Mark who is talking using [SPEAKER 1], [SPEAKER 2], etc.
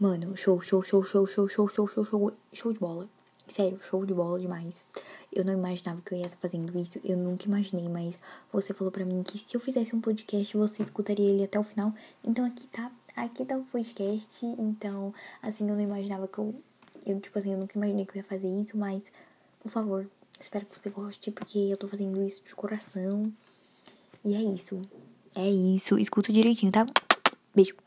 [SPEAKER 1] Mano, show, show, show, show, show, show, show, show, show, show de bola. Sério, show de bola demais. Eu não imaginava que eu ia estar fazendo isso. Eu nunca imaginei, mas você falou para mim que se eu fizesse um podcast, você escutaria ele até o final. Então aqui tá, aqui tá o podcast. Então, assim, eu não imaginava que eu. Eu, tipo assim, eu nunca imaginei que eu ia fazer isso, mas, por favor, espero que você goste, porque eu tô fazendo isso de coração. E é isso. É isso. Escuta direitinho, tá? Beijo.